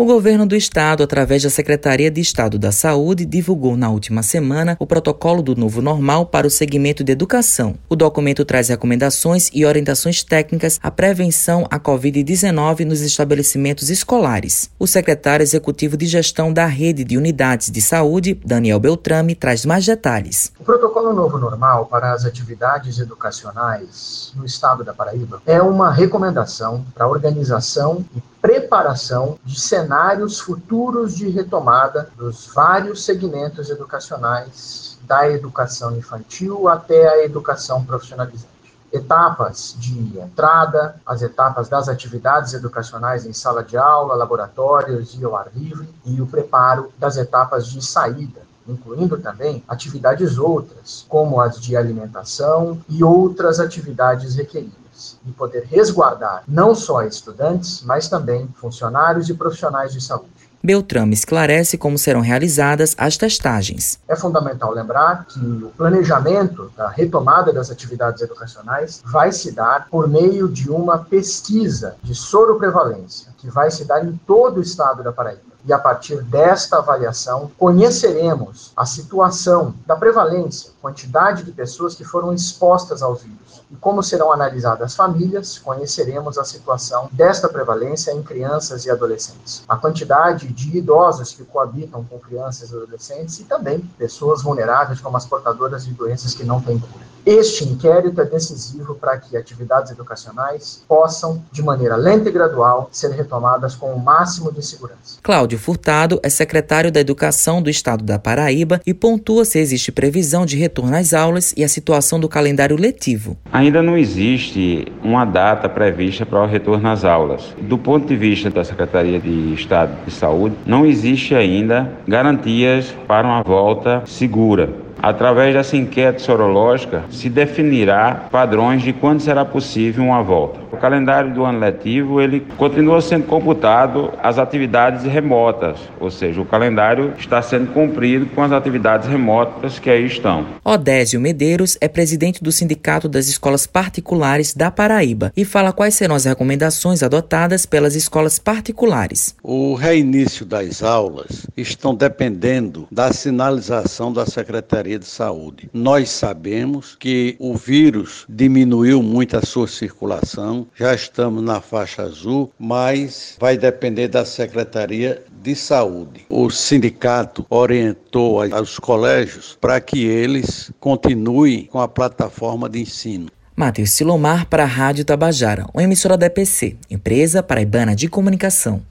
O governo do estado, através da Secretaria de Estado da Saúde, divulgou na última semana o protocolo do novo normal para o segmento de educação. O documento traz recomendações e orientações técnicas à prevenção à Covid-19 nos estabelecimentos escolares. O secretário executivo de gestão da rede de unidades de saúde, Daniel Beltrame, traz mais detalhes. O protocolo novo normal para as atividades educacionais no estado da Paraíba é uma recomendação para a organização e preparação de cenários futuros de retomada dos vários segmentos educacionais, da educação infantil até a educação profissionalizante. Etapas de entrada, as etapas das atividades educacionais em sala de aula, laboratórios e ao ar livre, e o preparo das etapas de saída, incluindo também atividades outras, como as de alimentação e outras atividades requeridas e poder resguardar não só estudantes, mas também funcionários e profissionais de saúde. Beltrame esclarece como serão realizadas as testagens. É fundamental lembrar que o planejamento da retomada das atividades educacionais vai se dar por meio de uma pesquisa de soroprevalência, que vai se dar em todo o estado da Paraíba e a partir desta avaliação conheceremos a situação da prevalência, quantidade de pessoas que foram expostas ao vírus. E como serão analisadas as famílias, conheceremos a situação desta prevalência em crianças e adolescentes. A quantidade de idosos que coabitam com crianças e adolescentes e também pessoas vulneráveis, como as portadoras de doenças que não têm cura. Este inquérito é decisivo para que atividades educacionais possam, de maneira lenta e gradual, ser retomadas com o máximo de segurança. Cláudio Furtado é secretário da Educação do Estado da Paraíba e pontua se existe previsão de retorno às aulas e a situação do calendário letivo. Ainda não existe uma data prevista para o retorno às aulas. Do ponto de vista da Secretaria de Estado de Saúde, não existe ainda garantias para uma volta segura Através dessa enquete sorológica, se definirá padrões de quando será possível uma volta. O calendário do ano letivo ele continua sendo computado as atividades remotas, ou seja, o calendário está sendo cumprido com as atividades remotas que aí estão. Odésio Medeiros é presidente do Sindicato das Escolas Particulares da Paraíba e fala quais serão as recomendações adotadas pelas escolas particulares. O reinício das aulas estão dependendo da sinalização da Secretaria de Saúde. Nós sabemos que o vírus diminuiu muito a sua circulação, já estamos na faixa azul, mas vai depender da Secretaria de Saúde. O sindicato orientou aos colégios para que eles continuem com a plataforma de ensino. Matheus Silomar para a Rádio Tabajara, uma emissora da EPC, Empresa Paraibana de Comunicação.